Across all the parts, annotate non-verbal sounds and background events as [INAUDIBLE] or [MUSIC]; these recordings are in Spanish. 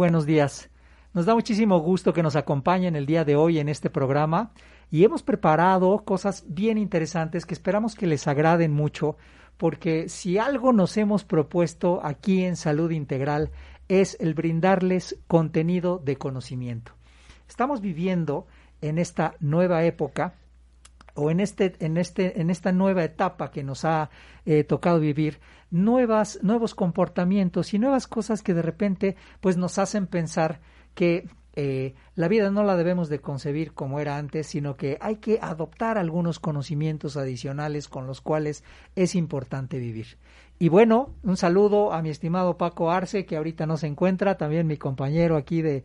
Buenos días. Nos da muchísimo gusto que nos acompañen el día de hoy en este programa y hemos preparado cosas bien interesantes que esperamos que les agraden mucho porque si algo nos hemos propuesto aquí en Salud Integral es el brindarles contenido de conocimiento. Estamos viviendo en esta nueva época o en este en este en esta nueva etapa que nos ha eh, tocado vivir nuevas nuevos comportamientos y nuevas cosas que de repente pues nos hacen pensar que eh, la vida no la debemos de concebir como era antes, sino que hay que adoptar algunos conocimientos adicionales con los cuales es importante vivir. Y bueno, un saludo a mi estimado Paco Arce, que ahorita no se encuentra, también mi compañero aquí de,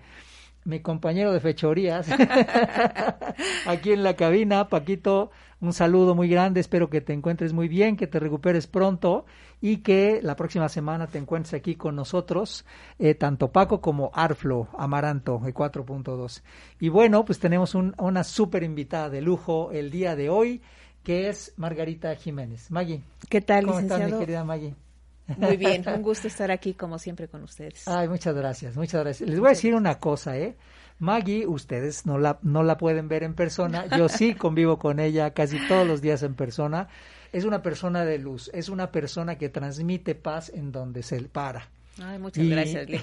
mi compañero de fechorías [LAUGHS] aquí en la cabina. Paquito, un saludo muy grande, espero que te encuentres muy bien, que te recuperes pronto y que la próxima semana te encuentres aquí con nosotros, eh, tanto Paco como Arflo Amaranto, el 4.2. Y bueno, pues tenemos un, una súper invitada de lujo el día de hoy, que es Margarita Jiménez. Maggie. ¿Qué tal, ¿Cómo licenciado? estás, mi querida Maggie? Muy bien, un gusto estar aquí como siempre con ustedes. Ay, muchas gracias, muchas gracias. Les voy a decir una cosa, ¿eh? Maggie, ustedes no la, no la pueden ver en persona, yo [LAUGHS] sí convivo con ella casi todos los días en persona. Es una persona de luz, es una persona que transmite paz en donde se para. Ay, muchas Y- gracias. [LAUGHS] Lee.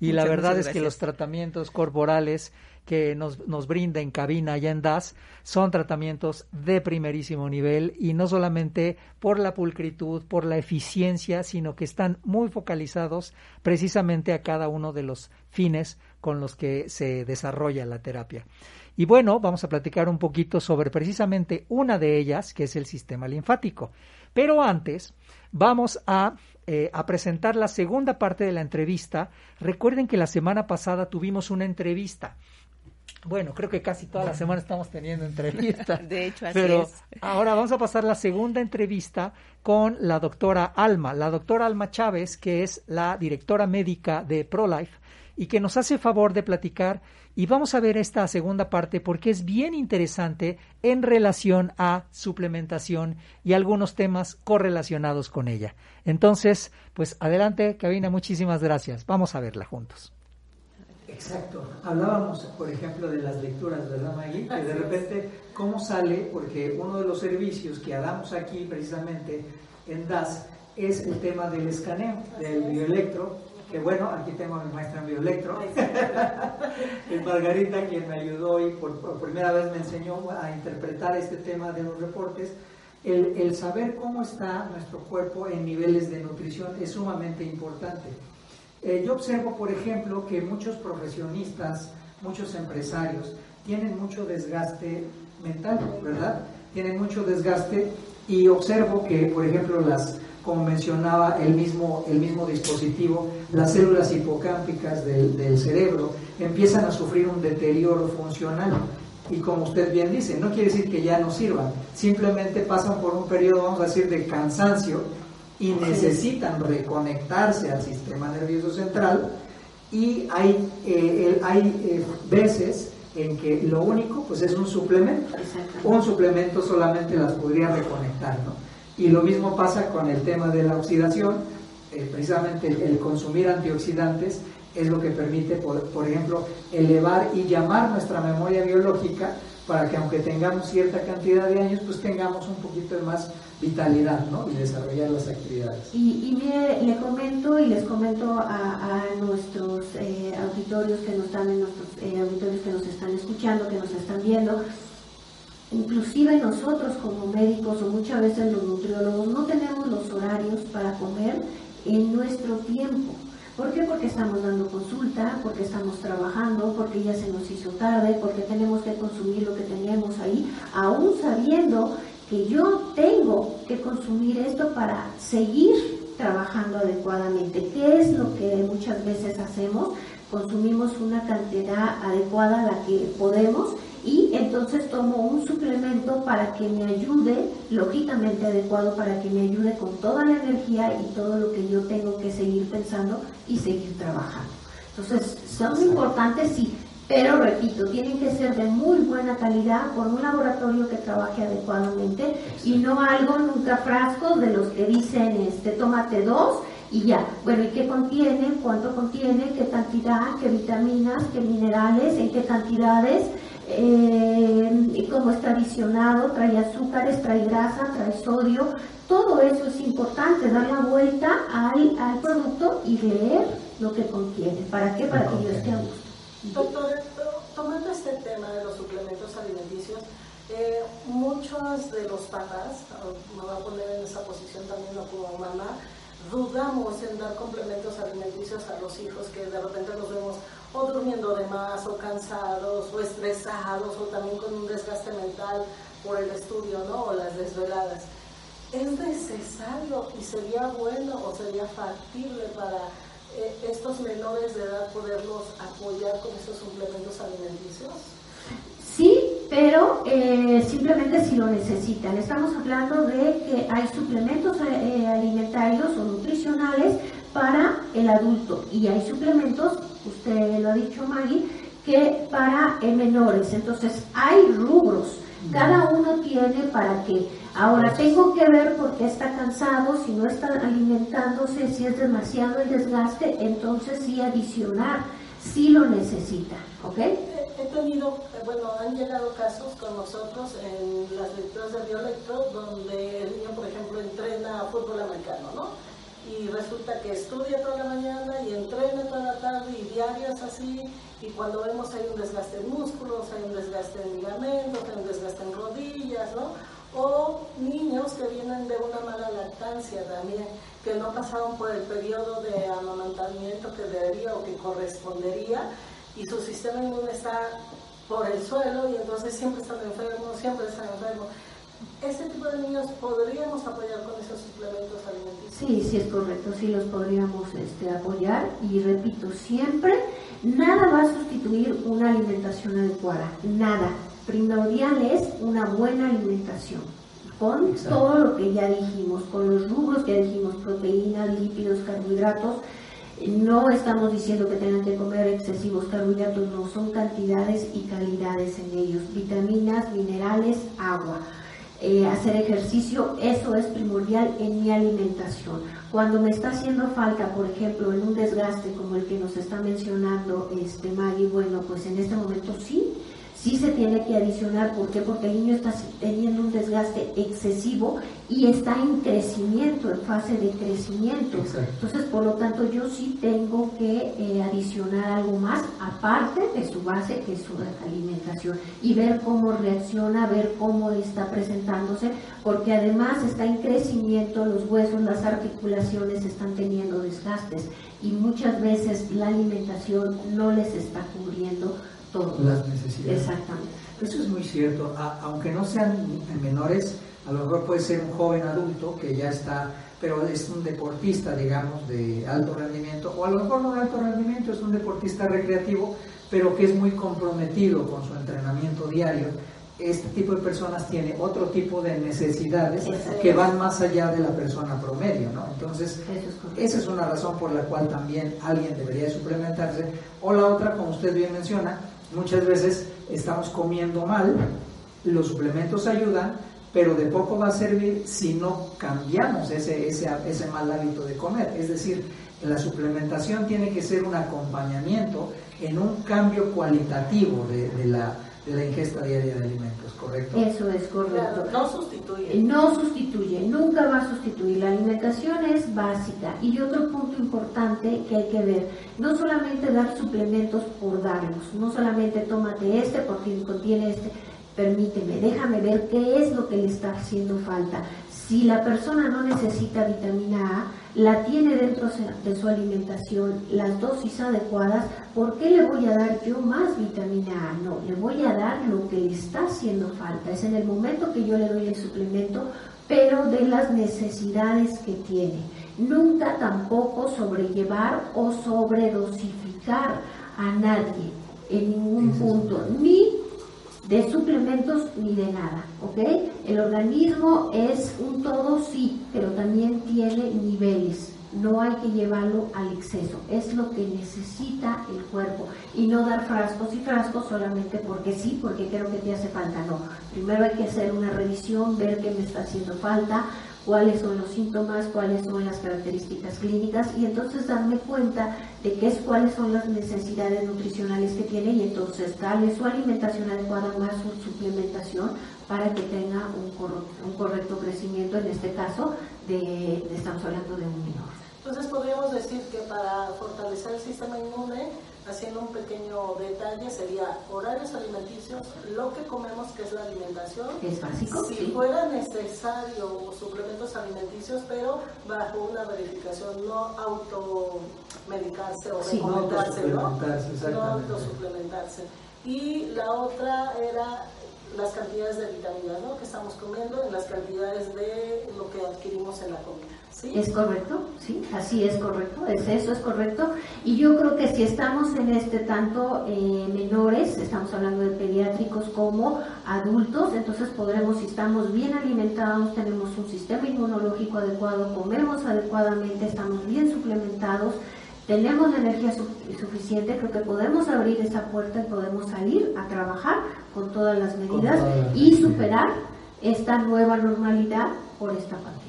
y la verdad es que los tratamientos corporales que nos, nos brinda en cabina y en DAS son tratamientos de primerísimo nivel y no solamente por la pulcritud, por la eficiencia, sino que están muy focalizados precisamente a cada uno de los fines con los que se desarrolla la terapia. Y bueno, vamos a platicar un poquito sobre precisamente una de ellas, que es el sistema linfático. Pero antes, vamos a, eh, a presentar la segunda parte de la entrevista. Recuerden que la semana pasada tuvimos una entrevista. Bueno, creo que casi toda la semana estamos teniendo entrevistas. [LAUGHS] De hecho, así Pero es. ahora vamos a pasar la segunda entrevista con la doctora Alma, la doctora Alma Chávez, que es la directora médica de ProLife y que nos hace favor de platicar y vamos a ver esta segunda parte porque es bien interesante en relación a suplementación y algunos temas correlacionados con ella. Entonces, pues adelante, cabina, muchísimas gracias. Vamos a verla juntos. Exacto. Hablábamos, por ejemplo, de las lecturas, ¿verdad, Maggie? Que de repente, ¿cómo sale? Porque uno de los servicios que damos aquí, precisamente en DAS, es el tema del escaneo, del bioelectro, que bueno, aquí tengo a mi maestra en bioelectro, [LAUGHS] Margarita quien me ayudó y por, primera vez me enseñó a interpretar este tema de los reportes. El, saber cómo está nuestro cuerpo en niveles de nutrición es sumamente importante. Eh, yo observo, por ejemplo, que muchos profesionistas, muchos empresarios, tienen mucho desgaste mental, ¿verdad? Tienen mucho desgaste y observo que, por ejemplo, las como mencionaba el mismo, el mismo dispositivo, las células hipocámpicas del, del, cerebro empiezan a sufrir un deterioro funcional. Y como usted bien dice, no quiere decir que ya no sirvan, simplemente pasan por un periodo, vamos a decir, de cansancio y necesitan reconectarse al sistema nervioso central y hay, eh, hay eh, veces en que lo único pues es un suplemento. Un suplemento solamente las podría reconectar, ¿no? Y lo mismo pasa con el tema de la oxidación, eh, precisamente el, consumir antioxidantes es lo que permite, por, por, ejemplo, elevar y llamar nuestra memoria biológica para que aunque tengamos cierta cantidad de años, pues tengamos un poquito de más vitalidad ¿no? y desarrollar las actividades. Y, y le comento y les comento a, nuestros eh, auditorios que nos están, en nuestros eh, auditorios que nos están escuchando, que nos están viendo, Inclusive nosotros como médicos o muchas veces los nutriólogos no tenemos los horarios para comer en nuestro tiempo. ¿Por qué? Porque estamos dando consulta, porque estamos trabajando, porque ya se nos hizo tarde, porque tenemos que consumir lo que tenemos ahí, aún sabiendo que yo tengo que consumir esto para seguir trabajando adecuadamente. ¿Qué es lo que muchas veces hacemos? Consumimos una cantidad adecuada a la que podemos y entonces tomo un suplemento para que me ayude, lógicamente adecuado, para que me ayude con toda la energía y todo lo que yo tengo que seguir pensando y seguir trabajando. Entonces, son importantes, sí, pero repito, tienen que ser de muy buena calidad por un laboratorio que trabaje adecuadamente y no algo nunca frascos de los que dicen, este, tómate dos y ya. Bueno, ¿y qué contiene? ¿Cuánto contiene? ¿Qué cantidad? ¿Qué vitaminas? ¿Qué minerales? ¿En qué cantidades? eh, cómo está adicionado, trae azúcares, trae grasa, trae sodio, todo eso es importante, dar la vuelta al, al producto y leer lo que contiene. ¿Para qué? Para que yo esté a gusto. Doctor, tomando este tema de los suplementos alimenticios, eh, muchos de los papás, me voy a poner en esa posición también como mamá, dudamos en dar complementos alimenticios a los hijos que de repente los vemos o durmiendo de más, o cansados, o estresados, o también con un desgaste mental por el estudio, ¿no? O las desveladas. ¿Es necesario y sería bueno o sería factible para eh, estos menores de edad poderlos apoyar con esos suplementos alimenticios? Sí, pero eh, simplemente si lo necesitan. Estamos hablando de que hay suplementos eh, alimentarios o nutricionales para el adulto y hay suplementos usted lo ha dicho Maggie, que para menores. Entonces, hay rubros. Cada uno tiene para qué. Ahora, tengo que ver por qué está cansado, si no está alimentándose, si es demasiado el desgaste, entonces sí adicionar, si lo necesita. ¿Ok? He tenido, bueno, han llegado casos con nosotros en las lecturas de bioelectro donde el niño, por ejemplo, entrena fútbol americano, ¿no? y resulta que estudia toda la mañana y entrena toda la tarde y diarias así y cuando vemos hay un desgaste en músculos, hay un desgaste en ligamentos, hay un desgaste en rodillas, ¿no? O niños que vienen de una mala lactancia también, que no pasaron por el periodo de amamantamiento que debería o que correspondería y su sistema inmune está por el suelo y entonces siempre están enfermos, siempre están enfermos ese tipo de niños podríamos apoyar con esos suplementos alimenticios. Sí, sí es correcto, sí los podríamos este, apoyar y repito, siempre nada va a sustituir una alimentación adecuada, nada. Primordial es una buena alimentación con todo lo que ya dijimos, con los rubros que dijimos, proteínas, lípidos, carbohidratos. No estamos diciendo que tengan que comer excesivos carbohidratos, no, son cantidades y calidades en ellos, vitaminas, minerales, agua eh, hacer ejercicio, eso es primordial en mi alimentación. Cuando me está haciendo falta, por ejemplo, en un desgaste como el que nos está mencionando este Maggie, bueno, pues en este momento sí, sí se tiene que adicionar. ¿Por qué? Porque el niño está teniendo un desgaste excesivo y está en crecimiento, en fase de crecimiento. Entonces, por lo tanto, yo sí tengo que eh, adicionar algo más, aparte de su base, que es su alimentación, y ver cómo reacciona, ver cómo está presentándose, porque además está en crecimiento, los huesos, las articulaciones están teniendo desgastes y muchas veces la alimentación no les está cubriendo las necesidades. Exactamente. Eso es muy cierto, aunque no sean menores, a lo mejor puede ser un joven adulto que ya está, pero es un deportista, digamos, de alto rendimiento, o a lo mejor no de alto rendimiento, es un deportista recreativo, pero que es muy comprometido con su entrenamiento diario. Este tipo de personas tiene otro tipo de necesidades que van más allá de la persona promedio, ¿no? Entonces, esa es una razón por la cual también alguien debería suplementarse. O la otra, como usted bien menciona, Muchas veces estamos comiendo mal, los suplementos ayudan, pero de poco va a servir si no cambiamos ese, ese, ese mal hábito de comer. Es decir, la suplementación tiene que ser un acompañamiento en un cambio cualitativo de, la, de la ingesta diaria de alimentos, ¿correcto? Eso es correcto. no sustituye. No sustituye, nunca va a sustituir. La alimentación es básica. Y otro punto importante que hay que ver, no solamente dar suplementos por darlos, no solamente tómate este porque contiene este, permíteme, déjame ver qué es lo que le está haciendo falta. Si la persona no necesita vitamina A, la tiene dentro de su alimentación, las dosis adecuadas, ¿por qué le voy a dar yo más vitamina A? No, le voy a dar lo que le está haciendo falta. Es en el momento que yo le doy el suplemento, pero de las necesidades que tiene. Nunca tampoco sobrellevar o sobredosificar a nadie en ningún punto, ni de suplementos ni de nada, ¿ok? El organismo es un todo, sí, pero también tiene niveles. No hay que llevarlo al exceso, es lo que necesita el cuerpo y no dar frascos y frascos solamente porque sí, porque creo que te hace falta, no. Primero hay que hacer una revisión, ver qué me está haciendo falta, cuáles son los síntomas, cuáles son las características clínicas y entonces darme cuenta de qué es cuáles son las necesidades nutricionales que tiene y entonces darle su alimentación adecuada más su suplementación para que tenga un, correcto, crecimiento, en este caso de, estamos hablando de un menor. Entonces podríamos decir que para fortalecer el sistema inmune haciendo un pequeño detalle, sería horarios alimenticios, lo que comemos, que es la alimentación. Es básico. Si fuera necesario suplementos alimenticios, pero bajo una verificación, no automedicarse o sí, recomendarse, ¿no? No autosuplementarse. Y la otra era las cantidades de vitaminas ¿no? que estamos comiendo en las cantidades de lo que adquirimos en la comida. ¿Es correcto? Sí, así es correcto, es eso, es correcto. Y yo creo que si estamos en este tanto eh, menores, estamos hablando de pediátricos como adultos, entonces podremos, si estamos bien alimentados, tenemos un sistema inmunológico adecuado, comemos adecuadamente, estamos bien suplementados, tenemos la energía suficiente, creo que podemos abrir esa puerta y podemos salir a trabajar con todas las medidas y superar esta nueva normalidad por esta pandemia.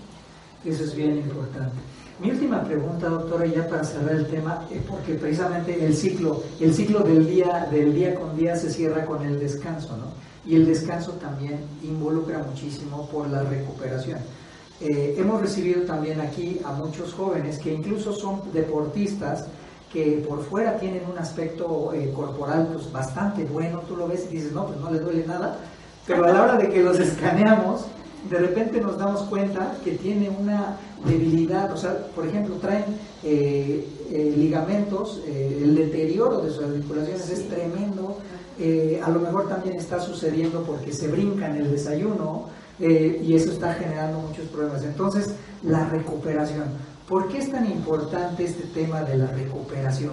Eso es bien importante. Mi última pregunta, doctora, ya para cerrar el tema, es porque precisamente el ciclo, el ciclo del día, del día con día se cierra con el descanso, ¿no? Y el descanso también involucra muchísimo por la recuperación. Eh, hemos recibido también aquí a muchos jóvenes que incluso son deportistas, que por fuera tienen un aspecto eh, corporal pues, bastante bueno, tú lo ves y dices, no, pues no le duele nada, pero a la hora de que los escaneamos, de repente nos damos cuenta que tiene una debilidad, o sea, por ejemplo, traen eh, eh, ligamentos, eh, el deterioro de sus articulaciones es tremendo, a lo mejor también está sucediendo porque se brinca en el desayuno y eso está generando muchos problemas. Entonces, la recuperación. ¿Por qué es tan importante este tema de la recuperación?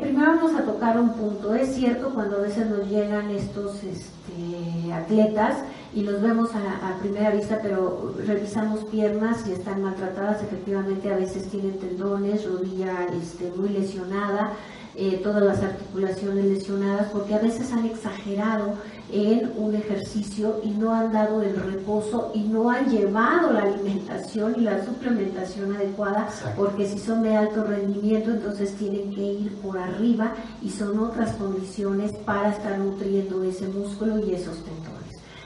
primero vamos a tocar un punto. Es cierto cuando a veces nos llegan estos este, atletas, y los vemos a, primera vista, pero revisamos piernas y están maltratadas, efectivamente a veces tienen tendones, rodilla este, muy lesionada. eh, todas las articulaciones lesionadas, porque a veces han exagerado en un ejercicio y no han dado el reposo y no han llevado la alimentación y la suplementación adecuada, porque si son de alto rendimiento, entonces tienen que ir por arriba y son otras condiciones para estar nutriendo ese músculo y esos tendones.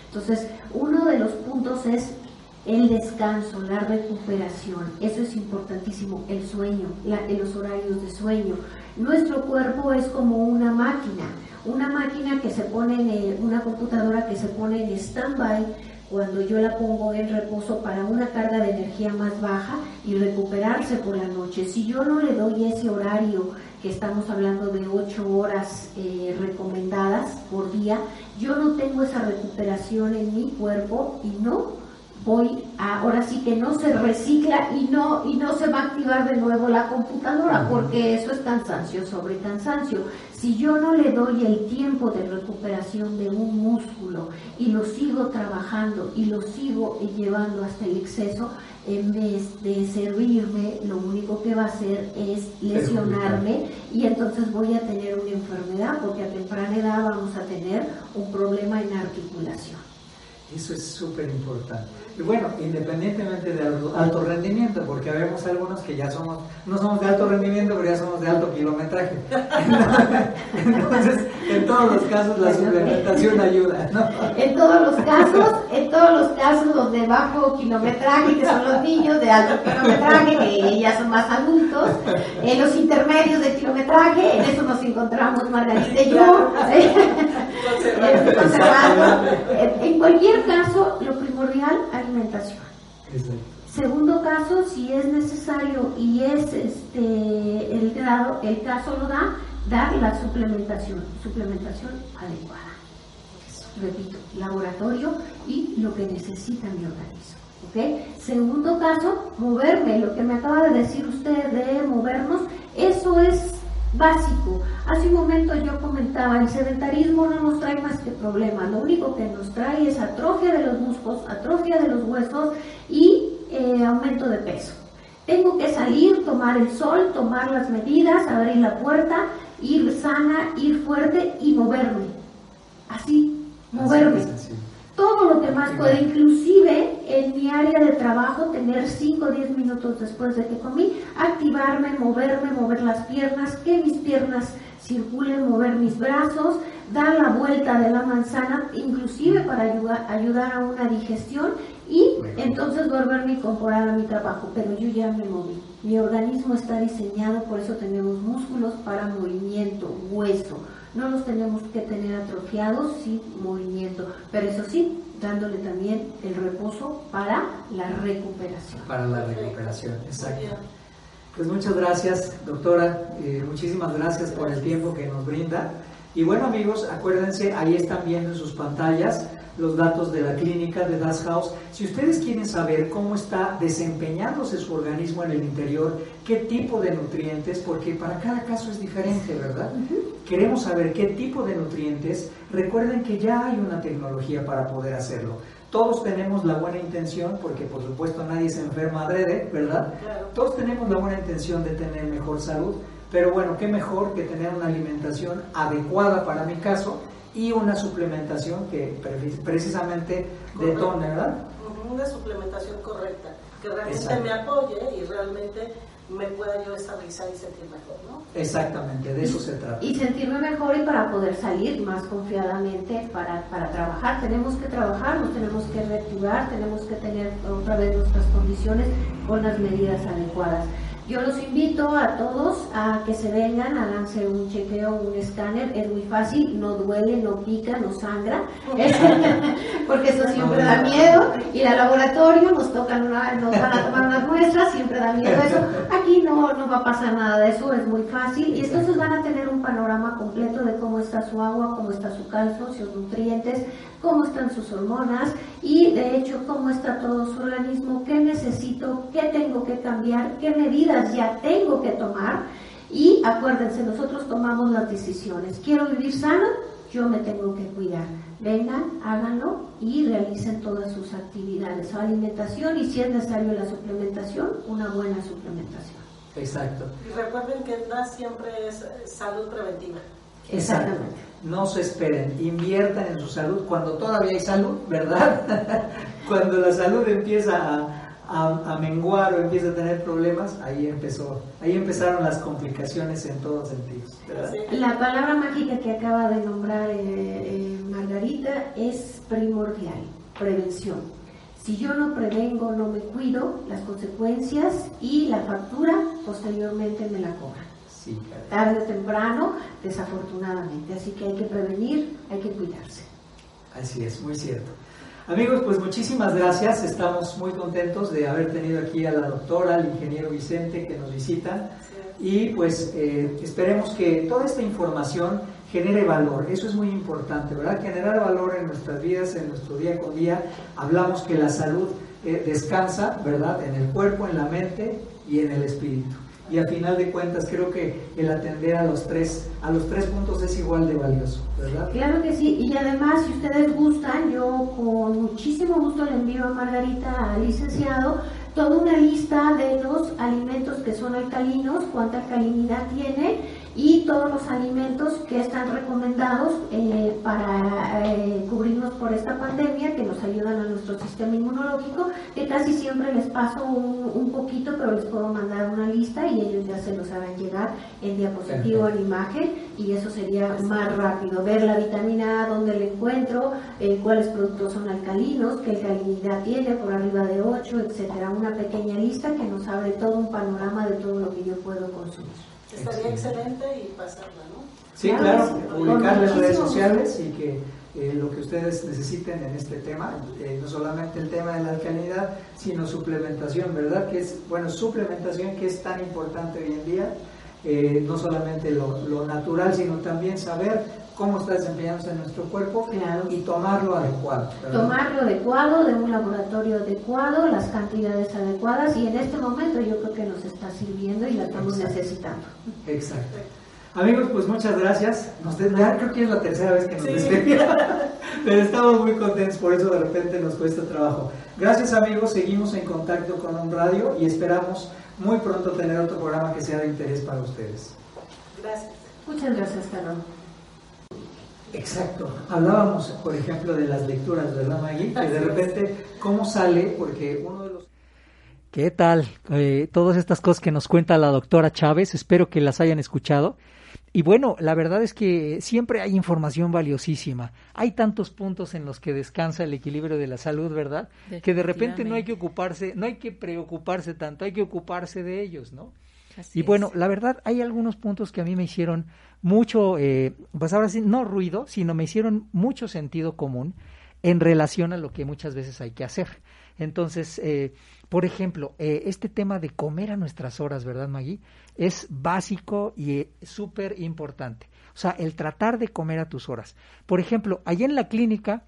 Entonces, uno de los puntos es el descanso, la recuperación, eso es importantísimo, el sueño, los horarios de sueño. Nuestro cuerpo es como una máquina, una máquina que se pone en una computadora que se pone en stand-by cuando yo la pongo en reposo para una carga de energía más baja y recuperarse por la noche. Si yo no le doy ese horario, que estamos hablando de 8 horas eh, recomendadas por día, yo no tengo esa recuperación en mi cuerpo y no voy a, ahora sí que no se recicla y no, y no se va a activar de nuevo la computadora, porque eso es cansancio sobre cansancio. Si yo no le doy el tiempo de recuperación de un músculo y lo sigo trabajando y lo sigo llevando hasta el exceso, en vez de servirme, lo único que va a hacer es lesionarme y entonces voy a tener una enfermedad, porque a temprana edad vamos a tener un problema en articulación. Eso es súper importante. Y bueno, independientemente de alto rendimiento, porque vemos algunos que ya somos, no somos de alto rendimiento, pero ya somos de alto kilometraje. [LAUGHS] Entonces, en todos los casos la suplementación ayuda, ¿no? En todos los casos, en todos los casos los de bajo kilometraje, que son los niños de alto kilometraje, que ya son más adultos, en los intermedios de kilometraje, en eso nos encontramos Margarita y yo, [LAUGHS] en cualquier caso, lo primordial, alimentación. Segundo caso, si es necesario y es este el grado, el caso lo da, dar la suplementación, suplementación adecuada. Repito, laboratorio y lo que necesita mi organismo. ¿okay? Segundo caso, moverme, lo que me acaba de decir usted de movernos, eso es básico. Hace un momento yo comentaba, el sedentarismo no nos trae más que problemas, lo único que nos trae es atrofia de los músculos, atrofia de los huesos y eh, aumento de peso. Tengo que salir, tomar el sol, tomar las medidas, abrir la puerta, ir sana, ir fuerte y moverme. Así, moverme todo lo que más puede, inclusive en mi área de trabajo, tener 5 o 10 minutos después de que comí, activarme, moverme, mover las piernas, que mis piernas circulen, mover mis brazos, dar la vuelta de la manzana, inclusive para ayudar, ayudar a una digestión y entonces volverme a incorporar a mi trabajo, pero yo ya me moví. Mi organismo está diseñado, por eso tenemos músculos para movimiento, hueso no los tenemos que tener atrofiados sin movimiento, pero eso sí, dándole también el reposo para la recuperación. Para la recuperación, exacto. Pues muchas gracias, doctora. Eh, muchísimas gracias por el tiempo que nos brinda. Y bueno, amigos, acuérdense, ahí están viendo en sus pantallas los datos de la clínica de Das House. Si ustedes quieren saber cómo está desempeñándose su organismo en el interior, qué tipo de nutrientes, porque para cada caso es diferente, ¿verdad? Queremos saber qué tipo de nutrientes. Recuerden que ya hay una tecnología para poder hacerlo. Todos tenemos la buena intención, porque por supuesto nadie se enferma adrede, ¿verdad? Todos tenemos la buena intención de tener mejor salud, pero bueno, qué mejor que tener una alimentación adecuada para mi caso y una suplementación que precisamente detone, ¿verdad? Una suplementación correcta, que realmente me apoye y realmente me pueda yo estabilizar y sentir mejor, ¿no? Exactamente, de eso se trata. Y sentirme mejor y para poder salir más confiadamente para, para trabajar. Tenemos que trabajar, nos tenemos que reactivar, tenemos que tener otra vez nuestras condiciones con las medidas adecuadas. Yo los invito a todos a que se vengan, háganse un chequeo, un escáner, es muy fácil, no duele, no pica, no sangra, [LAUGHS] porque eso siempre da miedo. Y el laboratorio nos tocan una, nos van a tomar unas muestras, siempre da miedo eso. Aquí no, no va a pasar nada de eso, es muy fácil. Y entonces van a tener un panorama completo de cómo está su agua, cómo está su calcio, sus nutrientes, cómo están sus hormonas y de hecho cómo está todo su organismo, qué necesito, qué tengo que cambiar, qué medidas ya tengo que tomar. Y acuérdense, nosotros tomamos las decisiones. Quiero vivir sano, yo me tengo que cuidar. Vengan, háganlo y realicen todas sus actividades, su alimentación y si es necesario la suplementación, una buena suplementación. Exacto. Y recuerden que DAS siempre es eh, salud preventiva. Exactamente. No se esperen, inviertan en su salud cuando todavía hay salud, ¿verdad? [LAUGHS] cuando la salud empieza a, a- a menguar o empieza a tener problemas, ahí empezó, ahí empezaron las complicaciones en todos sentidos. La palabra mágica que acaba de nombrar eh, eh, Margarita es primordial, prevención. Si yo no prevengo, no me cuido, las consecuencias y la factura posteriormente me la cobran. Sí, caray. Tarde o temprano, desafortunadamente. Así que hay que prevenir, hay que cuidarse. Así es, muy cierto. Amigos, pues muchísimas gracias. Estamos muy contentos de haber tenido aquí a la doctora, al ingeniero Vicente que nos visitan. Y pues eh, esperemos que toda esta información genere valor. Eso es muy importante, ¿verdad? Generar valor en nuestras vidas, en nuestro día con día. Hablamos que la salud eh, descansa, ¿verdad? En el cuerpo, en la mente y en el espíritu. Y al final de cuentas creo que el atender a los tres, a los tres puntos es igual de valioso, ¿verdad? Claro que sí, y además, si ustedes gustan, yo con muchísimo gusto le envío a Margarita, al licenciado, toda una lista de los alimentos que son alcalinos, cuánta alcalinidad tiene y todos los alimentos que están recomendados eh, para eh, cubrirnos por esta pandemia, que nos ayudan a nuestro sistema inmunológico, que casi siempre les paso un, un poquito, pero les puedo mandar una lista y ellos ya se los harán llegar en diapositivo, en imagen, y eso sería más rápido. Ver la vitamina A, dónde la encuentro, eh, cuáles productos son alcalinos, qué alcalinidad tiene, por arriba de 8, etcétera. Una pequeña lista que nos abre todo un panorama de todo lo que yo puedo consumir. Estaría excelente y pasarla, ¿no? Sí, Claro claro, en redes sociales y que eh, lo que ustedes necesiten en este tema, eh, no solamente el tema de la alcalinidad, sino suplementación, ¿verdad? Que es, bueno, suplementación que es tan importante hoy en día, eh, no solamente lo, lo natural, sino también saber cómo está desempeñándose en nuestro cuerpo Claro. y tomarlo adecuado. ¿verdad? Tomar lo adecuado, de un laboratorio adecuado, las cantidades adecuadas, y en este momento yo creo que nos está sirviendo y la estamos Exacto. necesitando. Exacto. Amigos, pues muchas gracias. Nos ya creo que es la tercera vez que nos Sí. despedimos, [LAUGHS] pero estamos muy contentos, por eso de repente nos cuesta trabajo. Gracias amigos, seguimos en contacto con un radio y esperamos muy pronto tener otro programa que sea de interés para ustedes. Gracias. Muchas gracias, Carlos. Exacto. Hablábamos, por ejemplo, de las lecturas, ¿verdad, Maggie? Que de repente, ¿cómo sale? Porque uno de los... ¿Qué tal? Eh, todas estas cosas que nos cuenta la doctora Chávez, espero que las hayan escuchado. Y bueno, la verdad es que siempre hay información valiosísima. Hay tantos puntos en los que descansa el equilibrio de la salud, ¿verdad? Que de repente no hay que ocuparse, no hay que preocuparse tanto, hay que ocuparse de ellos, ¿no? Así Y bueno, es. la verdad, hay algunos puntos que a mí me hicieron mucho, eh, pues ahora sí, no ruido, sino me hicieron mucho sentido común en relación a lo que muchas veces hay que hacer. Entonces, eh, por ejemplo, eh, este tema de comer a nuestras horas, ¿verdad, Maggie? Es básico y eh, súper importante. O sea, el tratar de comer a tus horas. Por ejemplo, allá en la clínica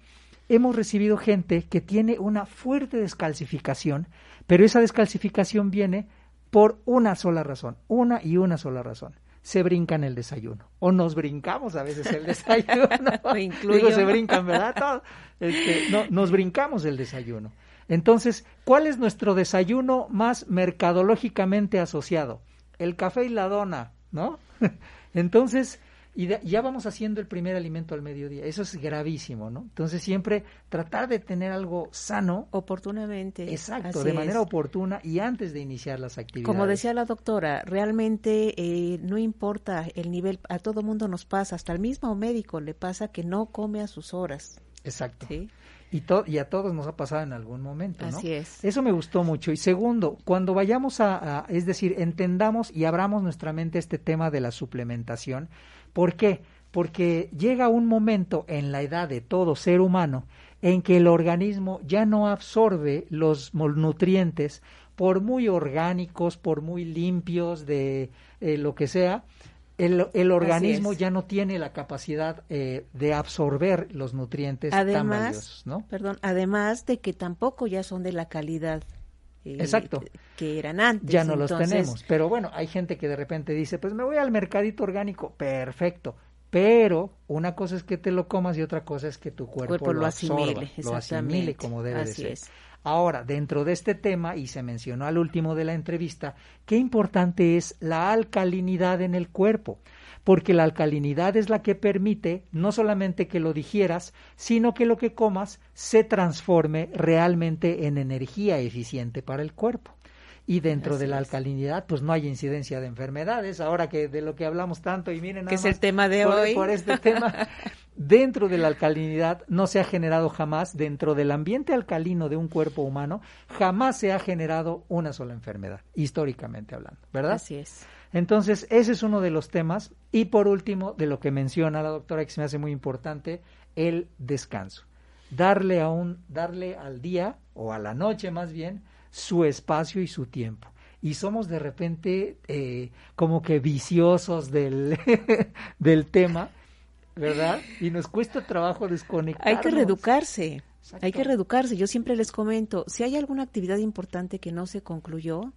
hemos recibido gente que tiene una fuerte descalcificación, pero esa descalcificación viene por una sola razón, una y una sola razón. Se brincan el desayuno. O nos brincamos a veces el desayuno. [LAUGHS] Digo, se brincan, ¿verdad? Este, no, nos brincamos el desayuno. Entonces, ¿cuál es nuestro desayuno más mercadológicamente asociado? El café y la dona, ¿no? [LAUGHS] Entonces, y de- ya vamos haciendo el primer alimento al mediodía. Eso es gravísimo, ¿no? Entonces, siempre tratar de tener algo sano, Oportunamente. exacto, de manera es. oportuna y antes de iniciar las actividades. Como decía la doctora, realmente eh, no importa el nivel, a todo mundo nos pasa, hasta al mismo médico le pasa que no come a sus horas. Exacto. ¿sí? Y, to- y a todos nos ha pasado en algún momento, ¿no? Así es. Eso me gustó mucho. Y segundo, cuando vayamos a, a- es decir, entendamos y abramos nuestra mente este tema de la suplementación. ¿Por qué? Porque llega un momento en la edad de todo ser humano en que el organismo ya no absorbe los nutrientes, por muy orgánicos, por muy limpios de eh, lo que sea, el, el organismo ya no tiene la capacidad eh, de absorber los nutrientes tan valiosos, ¿no? perdón, además de que tampoco ya son de la calidad eh, Exacto. que eran antes. ya no los tenemos. Pero bueno, hay gente que de repente dice, pues me voy al mercadito orgánico, perfecto. Pero una cosa es que te lo comas y otra cosa es que tu cuerpo, Cuerpo lo asimile, lo asimile como debe de ser. es. Ahora, dentro de este tema, y se mencionó al último de la entrevista, qué importante es la alcalinidad en el cuerpo porque la alcalinidad es la que permite no solamente que lo digieras, sino que lo que comas se transforme realmente en energía eficiente para el cuerpo. Y dentro de la alcalinidad, pues no hay incidencia de enfermedades. Ahora que de lo que hablamos tanto, y miren, que es el tema de por, hoy. Por este tema, [LAUGHS] dentro de la alcalinidad no se ha generado jamás, dentro del ambiente alcalino de un cuerpo humano, jamás se ha generado una sola enfermedad, históricamente hablando, ¿verdad? Así es. Entonces, ese es uno de los temas. Y por último, de lo que menciona la doctora, que se me hace muy importante, el descanso. Darle, a un, darle al día, o a la noche más bien, su espacio y su tiempo. Y somos de repente eh, como que viciosos del, [LAUGHS] del tema, ¿verdad? Y nos cuesta trabajo desconectarnos. Hay que reeducarse. Exacto. Hay que reeducarse. Yo siempre les comento, si hay alguna actividad importante que no se concluyó,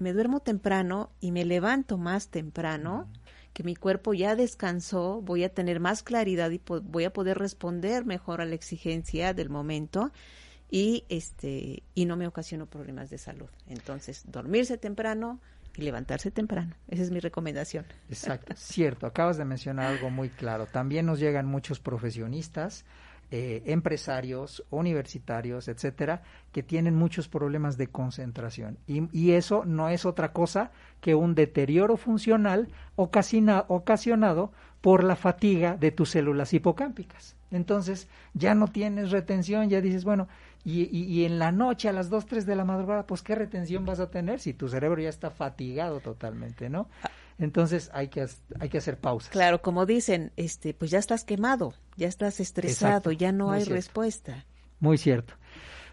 me duermo temprano y me levanto más temprano, que mi cuerpo ya descansó, voy a tener más claridad y voy a poder responder mejor a la exigencia del momento y este y no me ocasiono problemas de salud. Entonces, dormirse temprano y levantarse temprano. Esa es mi recomendación. Exacto, cierto. Acabas de mencionar algo muy claro. También nos llegan muchos profesionistas eh, empresarios, universitarios, etcétera, que tienen muchos problemas de concentración. Y, eso no es otra cosa que un deterioro funcional ocasionado por la fatiga de tus células hipocámpicas. Entonces, ya no tienes retención, ya dices, bueno, y, y, en la noche a las 2, 3 de la madrugada, pues qué retención vas a tener si tu cerebro ya está fatigado totalmente, ¿no? Entonces hay que, hay que hacer pausas. Claro, como dicen, este, pues ya estás quemado, ya estás estresado, Exacto. ya no hay cierto. respuesta. Muy cierto.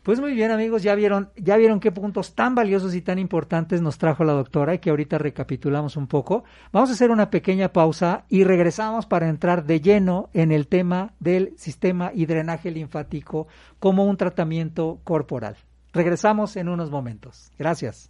Pues muy bien amigos, ya vieron, ya vieron qué puntos tan valiosos y tan importantes nos trajo la doctora y que ahorita recapitulamos un poco. Vamos a hacer una pequeña pausa y regresamos para entrar de lleno en el tema del sistema y drenaje linfático como un tratamiento corporal. Regresamos en unos momentos. Gracias.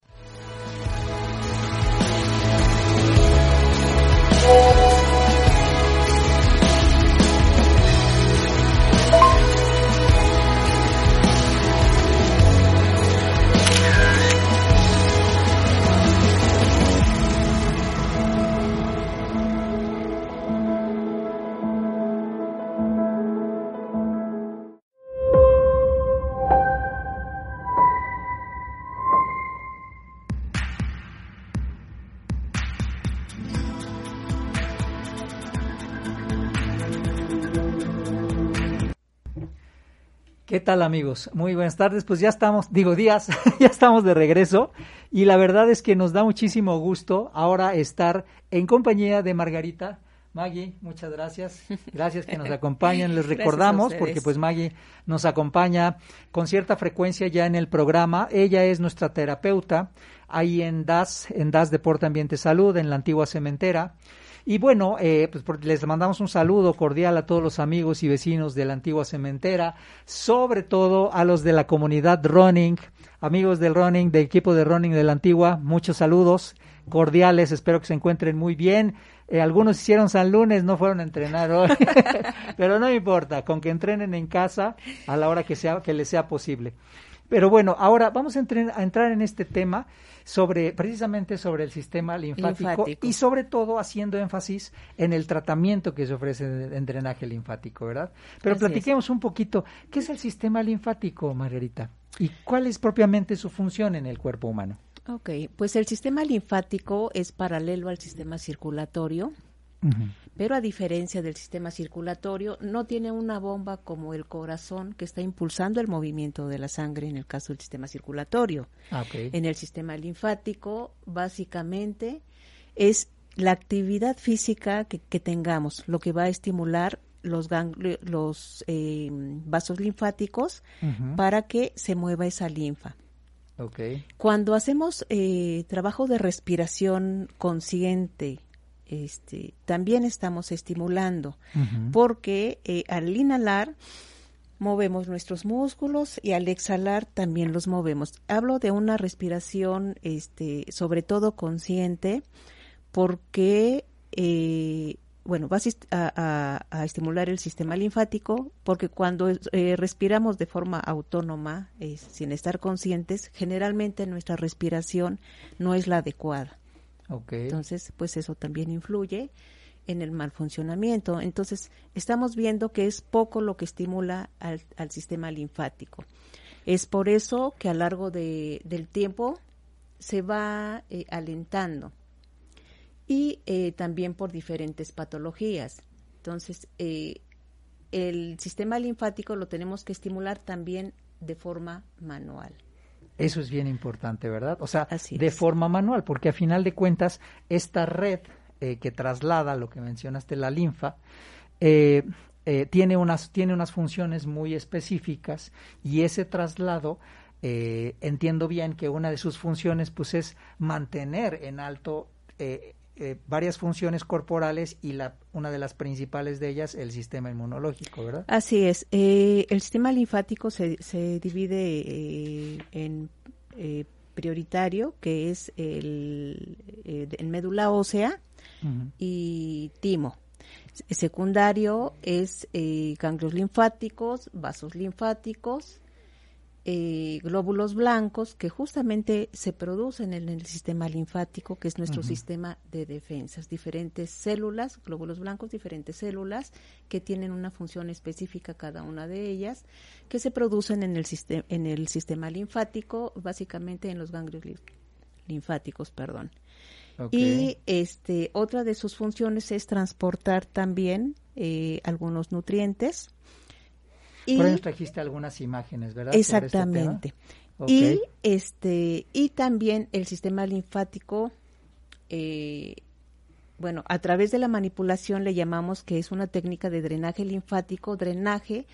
¿Qué tal amigos? Muy buenas tardes. Pues ya estamos, digo días, [LAUGHS] ya estamos de regreso y la verdad es que nos da muchísimo gusto ahora estar en compañía de Margarita. Maggie, muchas gracias. Gracias que nos [LAUGHS] acompañan. Les recordamos, porque pues Maggie nos acompaña con cierta frecuencia ya en el programa. Ella es nuestra terapeuta ahí en DAS, en DAS Deporte Ambiente Salud, en la antigua cementera. Y bueno, eh, pues les mandamos un saludo cordial a todos los amigos y vecinos de la antigua cementera, sobre todo a los de la comunidad running, amigos del running, del equipo de running de la antigua, muchos saludos cordiales, espero que se encuentren muy bien. Eh, algunos hicieron San Lunes, no fueron a entrenar hoy, [LAUGHS] pero no importa, con que entrenen en casa a la hora que, sea, que les sea posible. Pero bueno, ahora vamos a, entrar en este tema sobre precisamente sobre el sistema linfático, y sobre todo haciendo énfasis en el tratamiento que se ofrece en drenaje linfático, ¿verdad? Pero platiquemos un poquito, ¿qué es el sistema linfático, Margarita? ¿Y cuál es propiamente su función en el cuerpo humano? Ok, pues el sistema linfático es paralelo al sistema circulatorio, pero a diferencia del sistema circulatorio, no tiene una bomba como el corazón que está impulsando el movimiento de la sangre en el caso del sistema circulatorio. Ah, en el sistema linfático, básicamente, es la actividad física que, tengamos, lo que va a estimular los, los eh, vasos linfáticos para que se mueva esa linfa. Cuando hacemos eh, trabajo de respiración consciente, este, también estamos estimulando, porque eh, al inhalar movemos nuestros músculos y al exhalar también los movemos. Hablo de una respiración, este, sobre todo consciente, porque eh, bueno, va a, estimular el sistema linfático porque cuando eh, respiramos de forma autónoma, sin estar conscientes, generalmente nuestra respiración no es la adecuada. Entonces, pues eso también influye en el mal funcionamiento. Entonces, estamos viendo que es poco lo que estimula al, sistema linfático. Es por eso que a lo largo de, del tiempo se va eh, alentando y eh, también por diferentes patologías. Entonces, eh, el sistema linfático lo tenemos que estimular también de forma manual. Eso es bien importante, ¿verdad? O sea, de forma manual, porque a final de cuentas, esta red eh, que traslada lo que mencionaste, la linfa, tiene, unas, tiene unas funciones muy específicas y ese traslado entiendo bien que una de sus funciones pues es mantener en alto eh, varias funciones corporales y la, una de las principales de ellas el sistema inmunológico, ¿verdad? Así es. Eh, el sistema linfático se, se divide eh, en prioritario, que es el, médula ósea y timo. Secundario es ganglios linfáticos, vasos linfáticos, eh, glóbulos blancos que justamente se producen en el sistema linfático, que es nuestro sistema de defensas. Diferentes células, glóbulos blancos, diferentes células que tienen una función específica cada una de ellas, que se producen en el, en el sistema linfático, básicamente en los ganglios linfáticos, perdón. Y este, otra de sus funciones es transportar también eh, algunos nutrientes y, Por eso trajiste algunas imágenes, ¿verdad? Este exactamente. Y este y también el sistema linfático, eh, bueno, a través de la manipulación le llamamos que es una técnica de drenaje linfático, drenaje,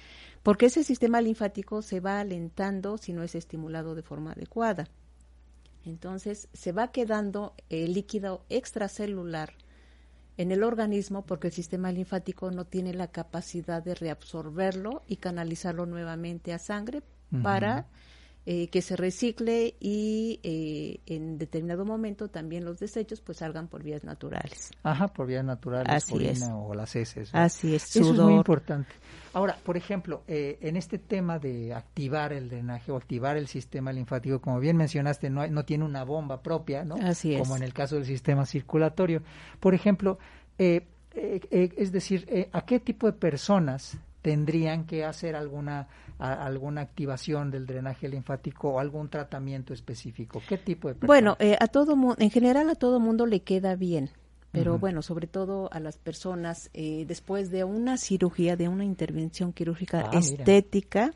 porque ese sistema linfático se va alentando si no es estimulado de forma adecuada. Entonces se va quedando el líquido extracelular en el organismo porque el sistema linfático no tiene la capacidad de reabsorberlo y canalizarlo nuevamente a sangre para eh, que se recicle y eh, en determinado momento también los desechos pues salgan por vías naturales. Ajá, por vías naturales, Así es. o las heces. Así es, Eso es muy importante. Ahora, por ejemplo, eh, en este tema de activar el drenaje o activar el sistema linfático, como bien mencionaste, no, no tiene una bomba propia, ¿no? Así es. Como en el caso del sistema circulatorio. Por ejemplo, es decir, ¿a qué tipo de personas tendrían que hacer alguna alguna activación del drenaje linfático o algún tratamiento específico? ¿Qué tipo de personas? Bueno, eh, a todo en general a todo mundo le queda bien, pero bueno, sobre todo a las personas eh, después de una cirugía, de una intervención quirúrgica ah, estética.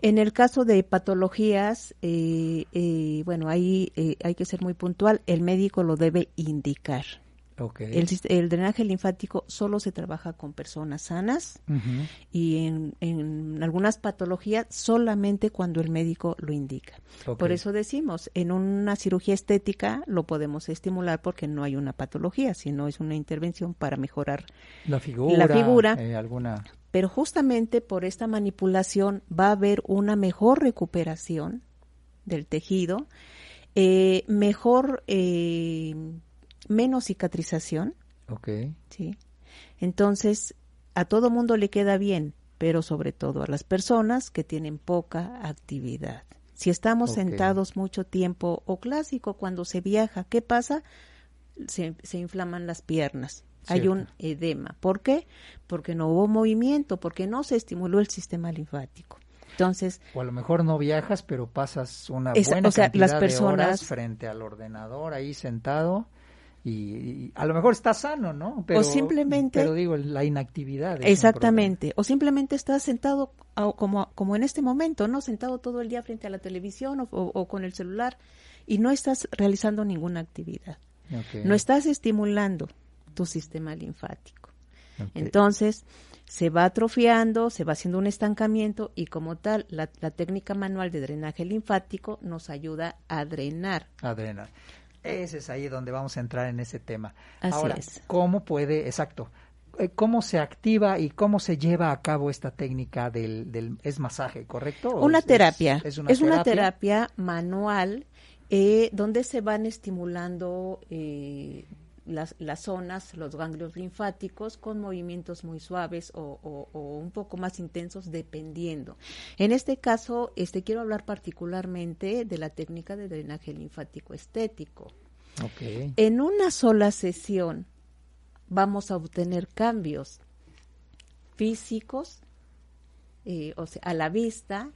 En el caso de patologías, eh, bueno, ahí hay que ser muy puntual, el médico lo debe indicar. El, drenaje linfático solo se trabaja con personas sanas y en, algunas patologías solamente cuando el médico lo indica. Por eso decimos, en una cirugía estética lo podemos estimular porque no hay una patología, sino es una intervención para mejorar la figura. Eh, alguna... Pero justamente por esta manipulación va a haber una mejor recuperación del tejido, eh, mejor eh, menos cicatrización. Ok. Sí. Entonces, a todo mundo le queda bien, pero sobre todo a las personas que tienen poca actividad. Si estamos sentados mucho tiempo, o clásico, cuando se viaja, ¿qué pasa? Se, se inflaman las piernas. Hay un edema. ¿Por qué? Porque no hubo movimiento, porque no se estimuló el sistema linfático. Entonces, o a lo mejor no viajas, pero pasas una buena cantidad de horas frente al ordenador ahí sentado y, a lo mejor está sano, ¿no? Pero, o simplemente... Pero digo, la inactividad. Exactamente. O simplemente estás sentado como, como en este momento, ¿no? Sentado todo el día frente a la televisión o, con el celular y no estás realizando ninguna actividad. No estás estimulando tu sistema linfático. Entonces, se va atrofiando, se va haciendo un estancamiento y como tal, la, la técnica manual de drenaje linfático nos ayuda a drenar. A drenar. Ese es ahí donde vamos a entrar en ese tema. Ahora, ¿cómo puede, exacto, eh, cómo se activa y cómo se lleva a cabo esta técnica del, del es masaje, ¿correcto? Una terapia. Es, una, terapia? manual eh, donde se van estimulando eh, las, las, zonas, los ganglios linfáticos con movimientos muy suaves o, un poco más intensos dependiendo. En este caso, este quiero hablar particularmente de la técnica de drenaje linfático estético. En una sola sesión vamos a obtener cambios físicos, eh, o sea, a la vista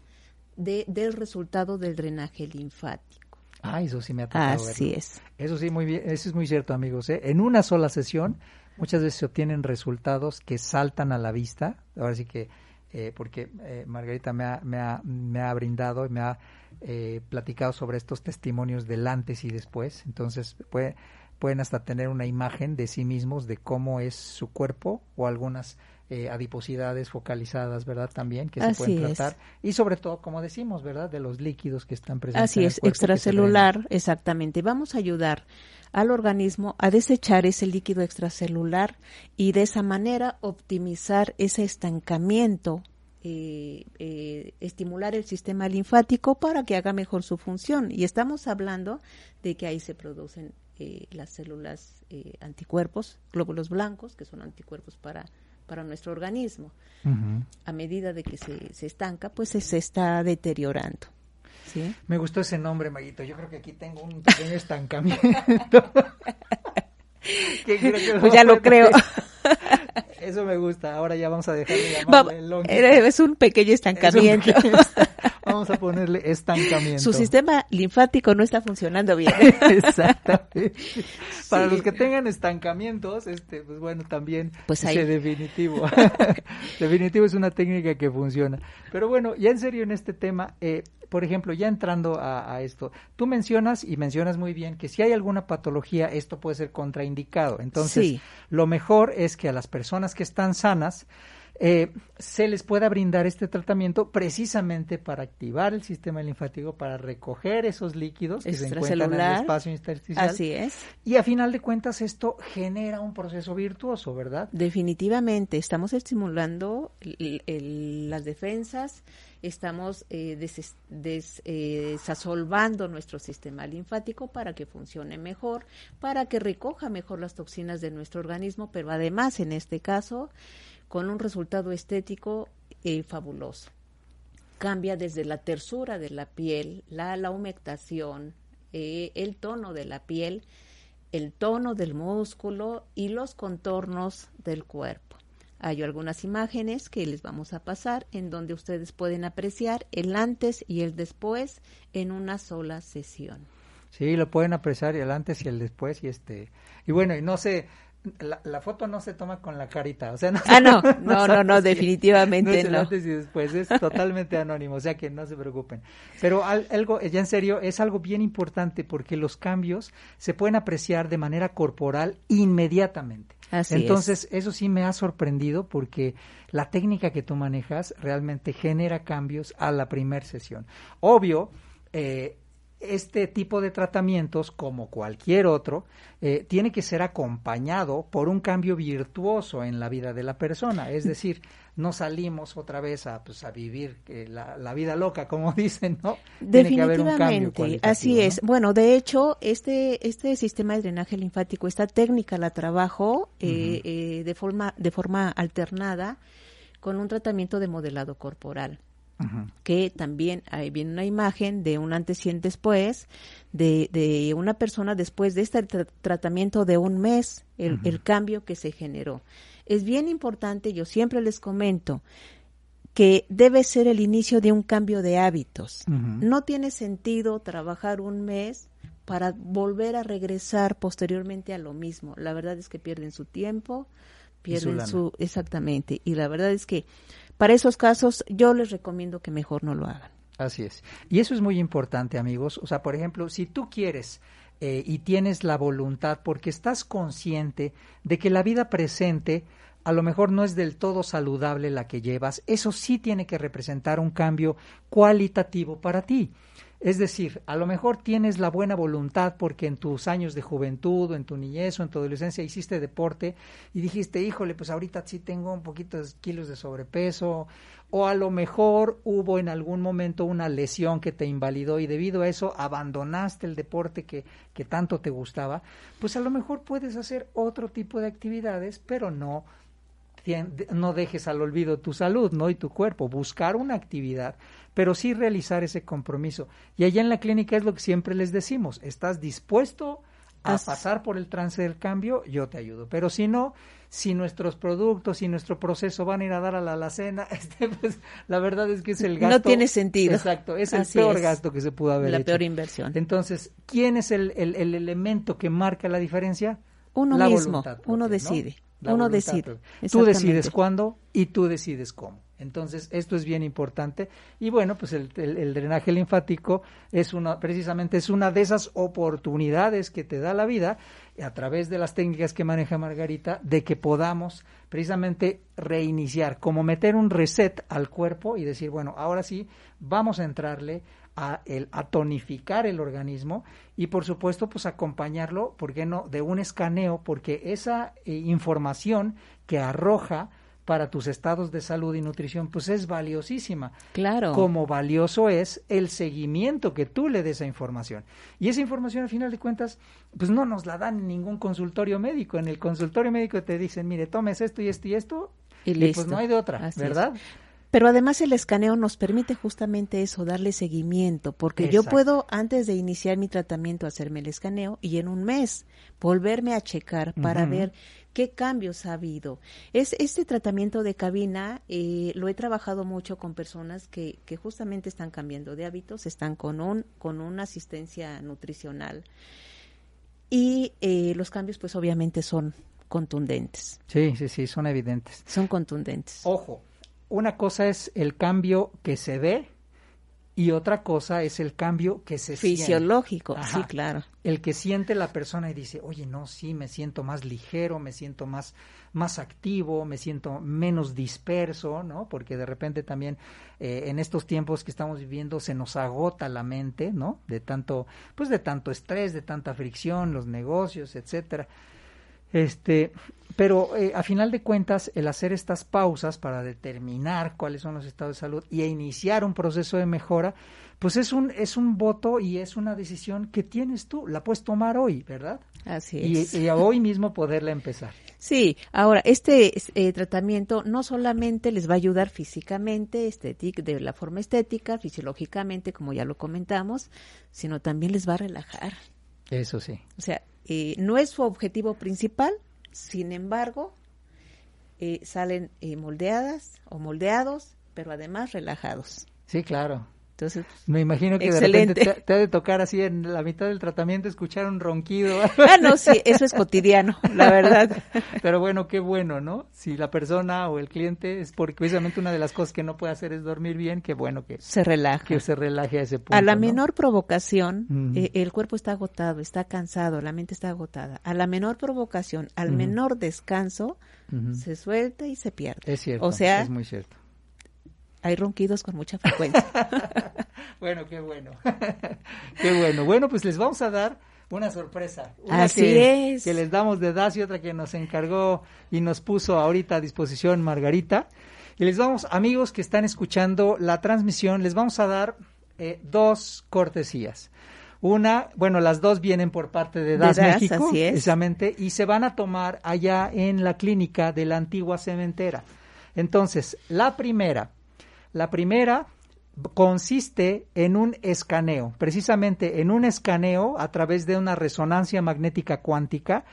de, del resultado del drenaje linfático. Ah, eso sí me ha tocado Así es. Eso sí, muy bien, eso es muy cierto, amigos. ¿eh? En una sola sesión, muchas veces se obtienen resultados que saltan a la vista. Ahora sí que, eh, porque eh, Margarita me ha, me, ha, me ha brindado y me ha eh, platicado sobre estos testimonios del antes y después. Entonces, puede, pueden hasta tener una imagen de sí mismos, de cómo es su cuerpo o algunas eh, adiposidades focalizadas, ¿verdad? También que se pueden tratar. Y sobre todo, como decimos, ¿verdad? De los líquidos que están presentes. Así es, extracelular, exactamente. Vamos a ayudar al organismo a desechar ese líquido extracelular y de esa manera optimizar ese estancamiento eh, eh, estimular el sistema linfático para que haga mejor su función. Y estamos hablando de que ahí se producen las células anticuerpos, glóbulos blancos, que son anticuerpos para para nuestro organismo. A medida de que se, se estanca, pues se, está deteriorando. ¿sí? Me gustó ese nombre, Maguito. Yo creo que aquí tengo un pequeño estancamiento. [LAUGHS] pues ya lo creo. Eso me gusta. Ahora ya vamos a dejar de llamarle eh, Es un pequeño estancamiento. Vamos a ponerle estancamiento. Su sistema linfático no está funcionando bien. [LAUGHS] Exactamente. Para los que tengan estancamientos, este, pues bueno, también pues ahí. definitivo. [LAUGHS] definitivo es una técnica que funciona. Pero bueno, ya en serio en este tema, eh, por ejemplo, ya entrando a, esto, tú mencionas y mencionas muy bien que si hay alguna patología, esto puede ser contraindicado. Entonces, lo mejor es que a las personas que están sanas, eh, se les pueda brindar este tratamiento precisamente para activar el sistema linfático, para recoger esos líquidos que se encuentran en el espacio intersticial. Así es. Y a final de cuentas esto genera un proceso virtuoso, ¿verdad? Definitivamente, estamos estimulando las defensas, estamos eh, eh, desasolvando nuestro sistema linfático para que funcione mejor, para que recoja mejor las toxinas de nuestro organismo, pero además en este caso con un resultado estético eh, fabuloso. Cambia desde la tersura de la piel, la, la humectación, eh, el tono de la piel, el tono del músculo y los contornos del cuerpo. Hay algunas imágenes que les vamos a pasar en donde ustedes pueden apreciar el antes y el después en una sola sesión. Sí, lo pueden apreciar el antes y el después y este y bueno, y no sé la, foto no se toma con la carita, o sea, no Ah, [LAUGHS] no, no, no, no, definitivamente no. antes y después, es totalmente anónimo, o sea que no se preocupen. Pero algo, ya en serio, es algo bien importante porque los cambios se pueden apreciar de manera corporal inmediatamente. Así Entonces, eso sí me ha sorprendido porque la técnica que tú manejas realmente genera cambios a la primera sesión. Obvio, eh, este tipo de tratamientos, como cualquier otro, eh, tiene que ser acompañado por un cambio virtuoso en la vida de la persona. Es decir, no salimos otra vez a, pues, a vivir eh, la, vida loca, como [LAUGHS] dicen, ¿no? Tiene que haber un cambio así es. Bueno, de hecho, este, este sistema de drenaje linfático, esta técnica la trabajo eh, de, forma, de forma alternada con un tratamiento de modelado corporal que también ahí viene una imagen de un antes y un después, de, de una persona después de este tratamiento de un mes, el, el cambio que se generó. Es bien importante, yo siempre les comento, que debe ser el inicio de un cambio de hábitos. No tiene sentido trabajar un mes para volver a regresar posteriormente a lo mismo. La verdad es que pierden su tiempo, pierden su, exactamente. Y la verdad es que para esos casos yo les recomiendo que mejor no lo hagan. Así es. Y eso es muy importante, amigos. O sea, por ejemplo, si tú quieres eh, y tienes la voluntad porque estás consciente de que la vida presente a lo mejor no es del todo saludable la que llevas, eso sí tiene que representar un cambio cualitativo para ti. Es decir, a lo mejor tienes la buena voluntad porque en tus años de juventud o en tu niñez o en tu adolescencia hiciste deporte y dijiste, híjole, pues ahorita sí tengo un poquito de kilos de sobrepeso o a lo mejor hubo en algún momento una lesión que te invalidó y debido a eso abandonaste el deporte que, que tanto te gustaba, pues a lo mejor puedes hacer otro tipo de actividades, pero no no dejes al olvido tu salud, ¿no? Y tu cuerpo, buscar una actividad pero sí realizar ese compromiso. Y allá en la clínica es lo que siempre les decimos, ¿estás dispuesto a pasar por el trance del cambio? Yo te ayudo, pero si no, si nuestros productos y nuestro proceso van a ir a dar a la alacena, [LAUGHS] este, pues, la verdad es que es el gasto. No tiene sentido. Exacto, es el peor gasto que se pudo haber la hecho. La peor inversión. Entonces, ¿quién es el, el, elemento que marca la diferencia? Uno mismo, uno decide. uno decide. Tú decides cuándo y tú decides cómo. Entonces, esto es bien importante. Y bueno, pues el, drenaje linfático es una, precisamente es una de esas oportunidades que te da la vida, a través de las técnicas que maneja Margarita, de que podamos precisamente reiniciar, como meter un reset al cuerpo y decir, bueno, ahora sí, vamos a entrarle a, el, a tonificar el organismo y por supuesto pues acompañarlo, ¿por qué no?, de un escaneo, porque esa eh, información que arroja para tus estados de salud y nutrición, pues es valiosísima. Claro. Como valioso es el seguimiento que tú le des a información. Y esa información, al final de cuentas, pues no nos la dan en ningún consultorio médico. En el consultorio médico te dicen, mire, tomes esto y esto y esto, y, pues no hay de otra, ¿verdad? Pero además el escaneo nos permite justamente eso, darle seguimiento, porque yo puedo antes de iniciar mi tratamiento hacerme el escaneo y en un mes volverme a checar para ver qué cambios ha habido. Es este tratamiento de cabina eh, lo he trabajado mucho con personas que, que justamente están cambiando de hábitos, están con un con una asistencia nutricional y eh, los cambios pues obviamente son contundentes. Sí, sí, sí, son evidentes. Son contundentes. Ojo, una cosa es el cambio que se ve y otra cosa es el cambio que se fisiológico, sí, claro. El que siente la persona y dice, oye, no, sí, me siento más ligero, me siento más, más activo, me siento menos disperso, ¿no? Porque de repente también eh, en estos tiempos que estamos viviendo se nos agota la mente, ¿no? De tanto, pues de tanto estrés, de tanta fricción, los negocios, etcétera. Este, pero eh, a final de cuentas, el hacer estas pausas para determinar cuáles son los estados de salud y iniciar un proceso de mejora, pues es un, es un voto y es una decisión que tienes tú, la puedes tomar hoy, ¿verdad? Así es. Y, hoy mismo poderla empezar. Sí, ahora, este eh, tratamiento no solamente les va a ayudar físicamente, estética, de la forma estética, fisiológicamente, como ya lo comentamos, sino también les va a relajar. Eso sí. O sea, eh, no es su objetivo principal, sin embargo, eh, salen eh, moldeadas o moldeados, pero además relajados. Sí, claro. Entonces, me imagino que de repente te, ha de tocar así en la mitad del tratamiento escuchar un ronquido. [LAUGHS] Ah, no, sí, eso es cotidiano, la verdad. [LAUGHS] Pero bueno, qué bueno, ¿no? Si la persona o el cliente es porque precisamente una de las cosas que no puede hacer es dormir bien, qué bueno que se relaje. Que se relaje a ese punto. A la menor provocación, eh, el cuerpo está agotado, está cansado, la mente está agotada. A la menor provocación, al menor descanso, se suelta y se pierde. Es cierto. O sea, es muy cierto hay ronquidos con mucha frecuencia. [LAUGHS] bueno, qué bueno. [LAUGHS] qué bueno. Bueno, pues les vamos a dar una sorpresa. Una Así que, es. Que les damos de Das y otra que nos encargó y nos puso ahorita a disposición Margarita. Y les vamos, amigos que están escuchando la transmisión, les vamos a dar eh, dos cortesías. Una, bueno, las dos vienen por parte de Das, México, precisamente, y se van a tomar allá en la clínica de la antigua cementera. Entonces, la primera, la primera consiste en un escaneo, precisamente en un escaneo a través de una resonancia magnética cuántica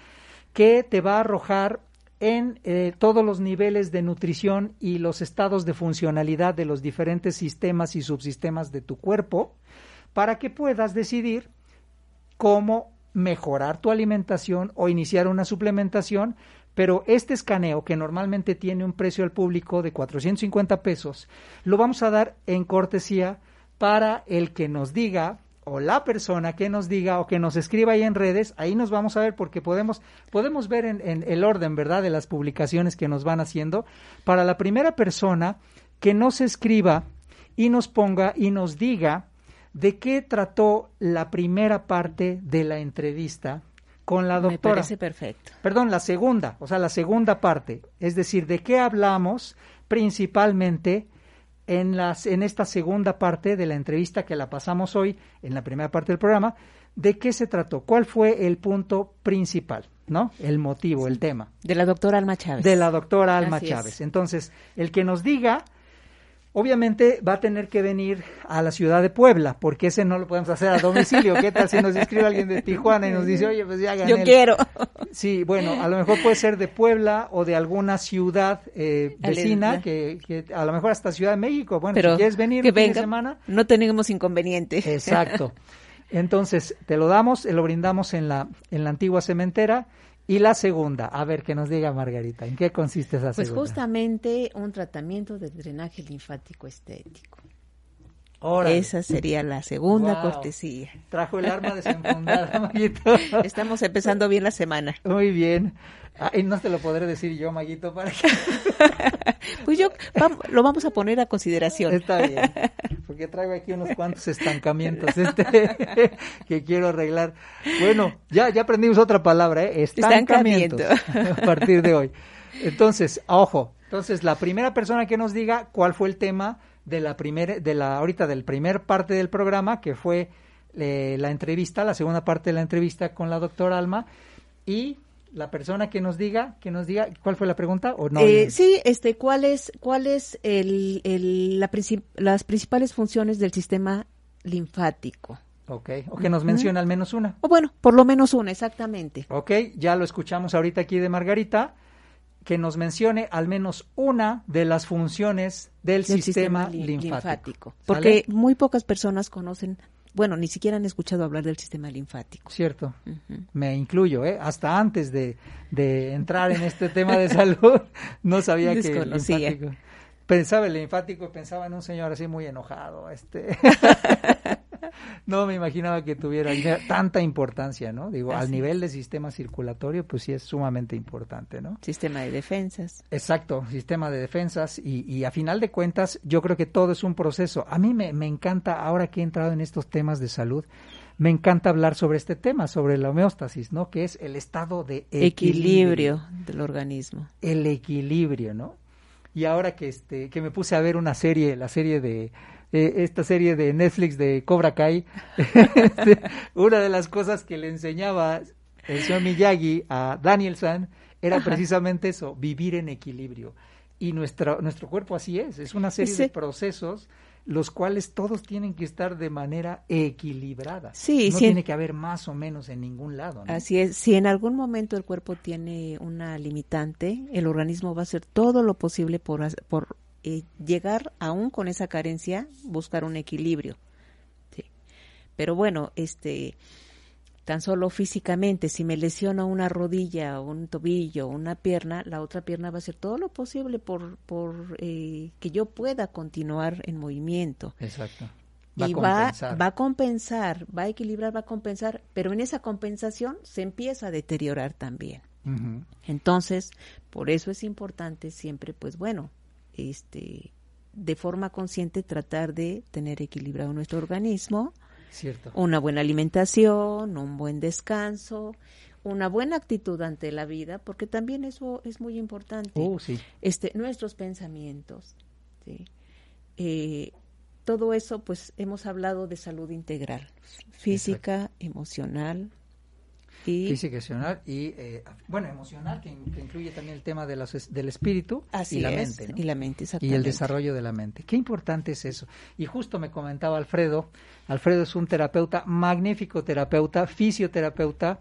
que te va a arrojar en eh, todos los niveles de nutrición y los estados de funcionalidad de los diferentes sistemas y subsistemas de tu cuerpo para que puedas decidir cómo mejorar tu alimentación o iniciar una suplementación pero este escaneo, que normalmente tiene un precio al público de 450 pesos, lo vamos a dar en cortesía para el que nos diga o la persona que nos diga o que nos escriba ahí en redes, ahí nos vamos a ver porque podemos, podemos ver en, en, el orden, ¿verdad?, de las publicaciones que nos van haciendo. Para la primera persona que nos escriba y nos ponga y nos diga de qué trató la primera parte de la entrevista con la doctora. Me parece perfecto. Perdón, la segunda, o sea, la segunda parte, es decir, de qué hablamos principalmente en las en esta segunda parte de la entrevista que la pasamos hoy, en la primera parte del programa, de qué se trató, cuál fue el punto principal, ¿no? El motivo, el tema. De la doctora Alma Chávez. De la doctora Alma Chávez. Entonces, el que nos diga Obviamente va a tener que venir a la ciudad de Puebla, porque ese no lo podemos hacer a domicilio. ¿Qué tal si nos escribe alguien de Tijuana y nos dice, oye, pues ya gané? Yo quiero. Sí, bueno, a lo mejor puede ser de Puebla o de alguna ciudad eh, vecina, que, que, a lo mejor hasta Ciudad de México. Bueno, si quieres venir que venga, semana. No tenemos inconveniente. Exacto. [LAUGHS] Entonces, te lo damos, lo brindamos en la, en la antigua cementera y la segunda, a ver, que nos diga Margarita, ¿en qué consiste esa pues segunda? Pues justamente un tratamiento de drenaje linfático estético. Órale. Esa sería la segunda cortesía. Trajo el arma [LAUGHS] desenfundada. Estamos empezando bien la semana. Muy bien. Y no te lo podré decir yo, Maguito, para que... [LAUGHS] pues yo lo vamos a poner a consideración. Está bien, porque traigo aquí unos cuantos estancamientos este, [LAUGHS] que quiero arreglar. Bueno, ya, ya aprendimos otra palabra, ¿eh? Estancamientos, a partir de hoy. Entonces, ojo, entonces la primera persona que nos diga cuál fue el tema de la primera, de la, ahorita del primer parte del programa, que fue eh, la entrevista, la segunda parte de la entrevista con la doctora Alma, y la persona que nos diga, que nos diga, ¿cuál fue la pregunta o no? Eh, sí, este, ¿cuál es, cuál es el, el, la las principales funciones del sistema linfático? Ok, o que nos mencione al menos una. O bueno, por lo menos una, exactamente. Ok, ya lo escuchamos ahorita aquí de Margarita, que nos mencione al menos una de las funciones del, sistema, linfático. Porque muy pocas personas conocen bueno, ni siquiera han escuchado hablar del sistema linfático. Cierto, me incluyo, ¿eh? hasta antes de, de, entrar en este tema de salud, [LAUGHS] no sabía que el linfático. Pensaba el linfático, pensaba en un señor así muy enojado, este. [LAUGHS] [LAUGHS] no me imaginaba que tuviera tanta importancia, ¿no? Digo, al nivel del sistema circulatorio, pues sí es sumamente importante, ¿no? Sistema de defensas. Exacto, sistema de defensas y, y a final de cuentas yo creo que todo es un proceso. A mí me, me encanta, ahora que he entrado en estos temas de salud, me encanta hablar sobre este tema, sobre la homeostasis, ¿no? Que es el estado de equilibrio, equilibrio del organismo. El equilibrio, ¿no? Y ahora que este que me puse a ver una serie, la serie de eh, esta serie de Netflix de Cobra Kai, [LAUGHS] este, una de las cosas que le enseñaba el señor Miyagi a Danielson era precisamente eso, vivir en equilibrio. Y nuestro, nuestro cuerpo así es, es una serie de procesos los cuales todos tienen que estar de manera equilibrada. Sí, no tiene que haber más o menos en ningún lado. Así es. Si en algún momento el cuerpo tiene una limitante, el organismo va a hacer todo lo posible por, por eh, llegar aún con esa carencia, buscar un equilibrio. ¿sí? Pero bueno, este tan solo físicamente, si me lesiona una rodilla, un tobillo, una pierna, la otra pierna va a hacer todo lo posible por, por eh, que yo pueda continuar en movimiento. Exacto. Va y a va, va, a compensar, va a equilibrar, va a compensar, pero en esa compensación se empieza a deteriorar también. Entonces, por eso es importante siempre, pues bueno, este, de forma consciente tratar de tener equilibrado nuestro organismo, una buena alimentación, un buen descanso, una buena actitud ante la vida, porque también eso es muy importante. Oh, sí. Este, nuestros pensamientos, eh, todo eso, pues hemos hablado de salud integral, física, emocional, y física emocional y eh, bueno emocional que, incluye también el tema de del espíritu y la mente y la mente y el desarrollo de la mente. Qué importante es eso. Y justo me comentaba Alfredo Alfredo es un terapeuta magnífico terapeuta fisioterapeuta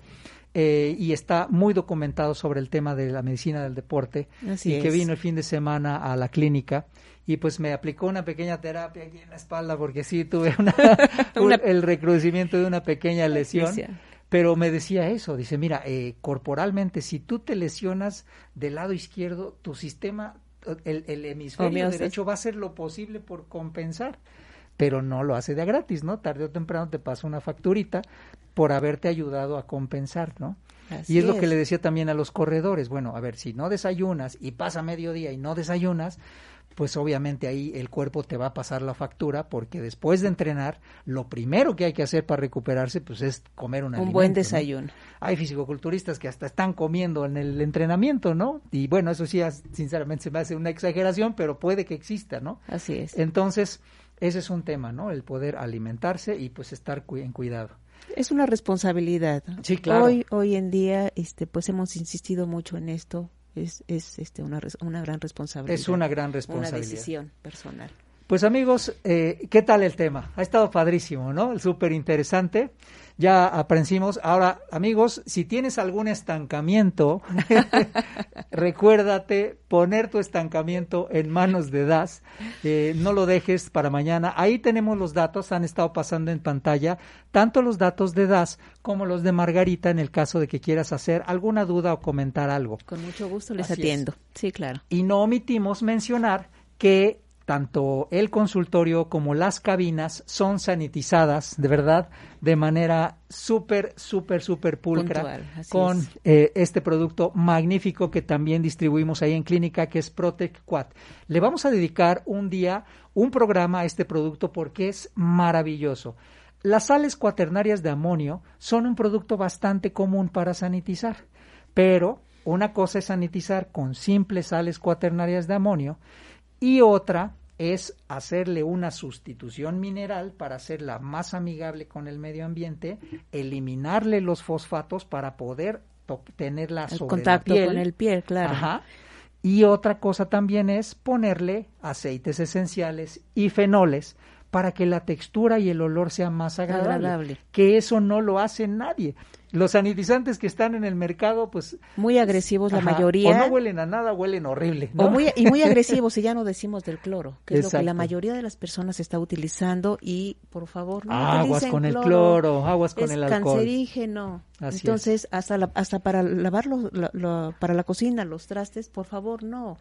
eh, y está muy documentado sobre el tema de la medicina del deporte y que vino el fin de semana a la clínica y pues me aplicó una pequeña terapia aquí en la espalda porque sí tuve una, [LAUGHS] [LAUGHS] el recrudecimiento de una pequeña lesión pero me decía eso, dice, mira, eh, corporalmente, si tú te lesionas del lado izquierdo, tu sistema, el, el hemisferio derecho va a hacer lo posible por compensar, pero no lo hace de gratis, ¿no? Tarde o temprano te pasa una facturita por haberte ayudado a compensar, ¿no? y es, lo que le decía también a los corredores, bueno, a ver, si no desayunas y pasa mediodía y no desayunas, pues obviamente ahí el cuerpo te va a pasar la factura porque después de entrenar lo primero que hay que hacer para recuperarse pues es comer un, un buen desayuno. Hay fisicoculturistas que hasta están comiendo en el entrenamiento, ¿no? Y bueno, eso sí sinceramente se me hace una exageración, pero puede que exista, ¿no? Así es. Entonces, ese es un tema, ¿no? El poder alimentarse y pues estar en cuidado. Es una responsabilidad. Sí, claro. Hoy hoy en día este pues hemos insistido mucho en esto es, es este, una, una gran responsabilidad. Es una gran responsabilidad. Una decisión personal. Pues amigos, eh, ¿qué tal el tema? Ha estado padrísimo, ¿no? Súper interesante. Ya aprendimos. Ahora, amigos, si tienes algún estancamiento, [LAUGHS] recuérdate poner tu estancamiento en manos de DAS. Eh, no lo dejes para mañana. Ahí tenemos los datos, han estado pasando en pantalla, tanto los datos de DAS como los de Margarita en el caso de que quieras hacer alguna duda o comentar algo. Con mucho gusto les atiendo. Sí, claro. Y no omitimos mencionar que tanto el consultorio como las cabinas son sanitizadas, de verdad, de manera súper, súper, súper pulcra con eh, este producto magnífico que también distribuimos ahí en clínica, que es Protec Quad. Le vamos a dedicar un día, un programa a este producto porque es maravilloso. Las sales cuaternarias de amonio son un producto bastante común para sanitizar, pero una cosa es sanitizar con simples sales cuaternarias de amonio y otra es hacerle una sustitución mineral para hacerla más amigable con el medio ambiente, eliminarle los fosfatos para poder tenerla el sobre contacto la piel. con el piel, claro. Ajá. Y otra cosa también es ponerle aceites esenciales y fenoles para que la textura y el olor sean más agradable, que eso no lo hace nadie los sanitizantes que están en el mercado, pues... Muy agresivos la mayoría. O no huelen a nada, huelen horrible. muy, y muy [LAUGHS] agresivos, y ya no decimos del cloro, que es lo que la mayoría de las personas está utilizando y, por favor, no Aguas con el cloro, aguas con el alcohol. cancerígeno. Entonces, hasta hasta para lavar para la cocina, los trastes, por favor, no.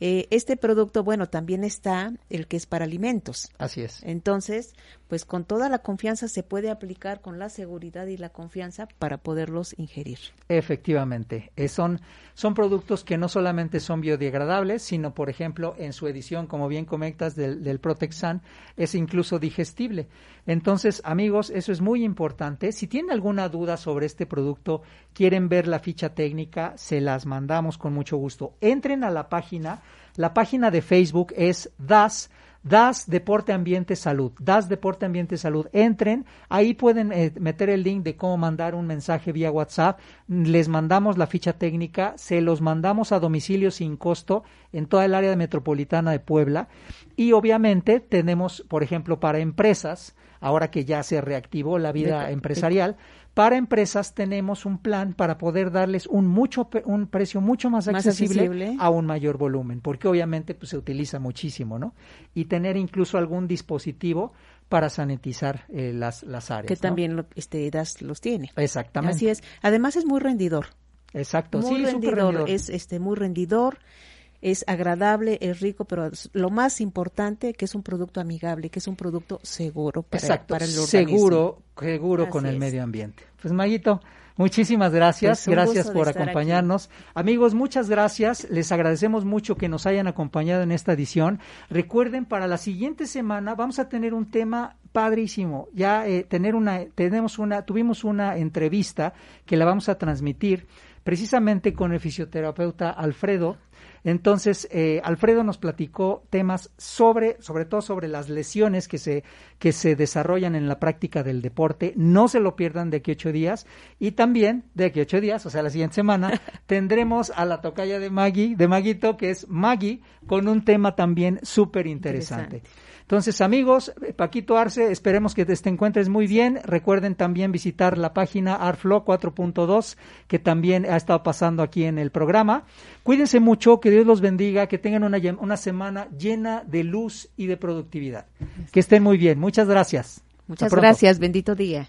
Eh, este producto, bueno, también está el que es para alimentos. Así es. Entonces, pues con toda la confianza se puede aplicar con la seguridad y la confianza para poderlos ingerir. Efectivamente, eh, son, son productos que no solamente son biodegradables, sino, por ejemplo, en su edición, como bien comentas, del, del Protexan, es incluso digestible. Entonces, amigos, eso es muy importante. Si tienen alguna duda sobre este producto, quieren ver la ficha técnica, se las mandamos con mucho gusto. Entren a la página. La página de Facebook es DAS DAS Deporte Ambiente Salud, DAS Deporte Ambiente Salud, entren, ahí pueden eh, meter el link de cómo mandar un mensaje vía WhatsApp, les mandamos la ficha técnica, se los mandamos a domicilio sin costo en toda el área metropolitana de Puebla. Y obviamente tenemos, por ejemplo, para empresas, ahora que ya se reactivó la vida empresarial, para empresas tenemos un plan para poder darles un mucho un precio mucho más accesible, a un mayor volumen, porque obviamente pues se utiliza muchísimo, ¿no? Y tener incluso algún dispositivo para sanitizar eh, las, las áreas. Que también este, DAS los tiene. Exactamente. Así es. Además es muy rendidor. Exacto, muy sí, rendidor, es este muy rendidor es agradable, es rico, pero lo más importante que es un producto amigable, que es un producto seguro para, Exacto, para el organismo. Seguro, seguro con el medio ambiente. Pues Maguito, muchísimas gracias, pues gracias por acompañarnos. Amigos, muchas gracias, les agradecemos mucho que nos hayan acompañado en esta edición. Recuerden, para la siguiente semana vamos a tener un tema padrísimo. Ya eh, tener una, tenemos una, tuvimos una entrevista que la vamos a transmitir precisamente con el fisioterapeuta Alfredo entonces, eh, Alfredo nos platicó temas sobre, sobre todo sobre las lesiones que se, que se desarrollan en la práctica del deporte. No se lo pierdan de aquí ocho días. Y también de aquí ocho días, o sea, la siguiente semana, [LAUGHS] tendremos a la tocaya de Maggie, de Maguito, que es Maggie, con un tema también súper interesante. Entonces, amigos, Paquito Arce, esperemos que te encuentres muy bien. Recuerden también visitar la página Arflow 4.2, que también ha estado pasando aquí en el programa. Cuídense mucho, que Dios los bendiga, que tengan una, una semana llena de luz y de productividad. Que estén muy bien. Muchas gracias. Muchas gracias. Bendito día.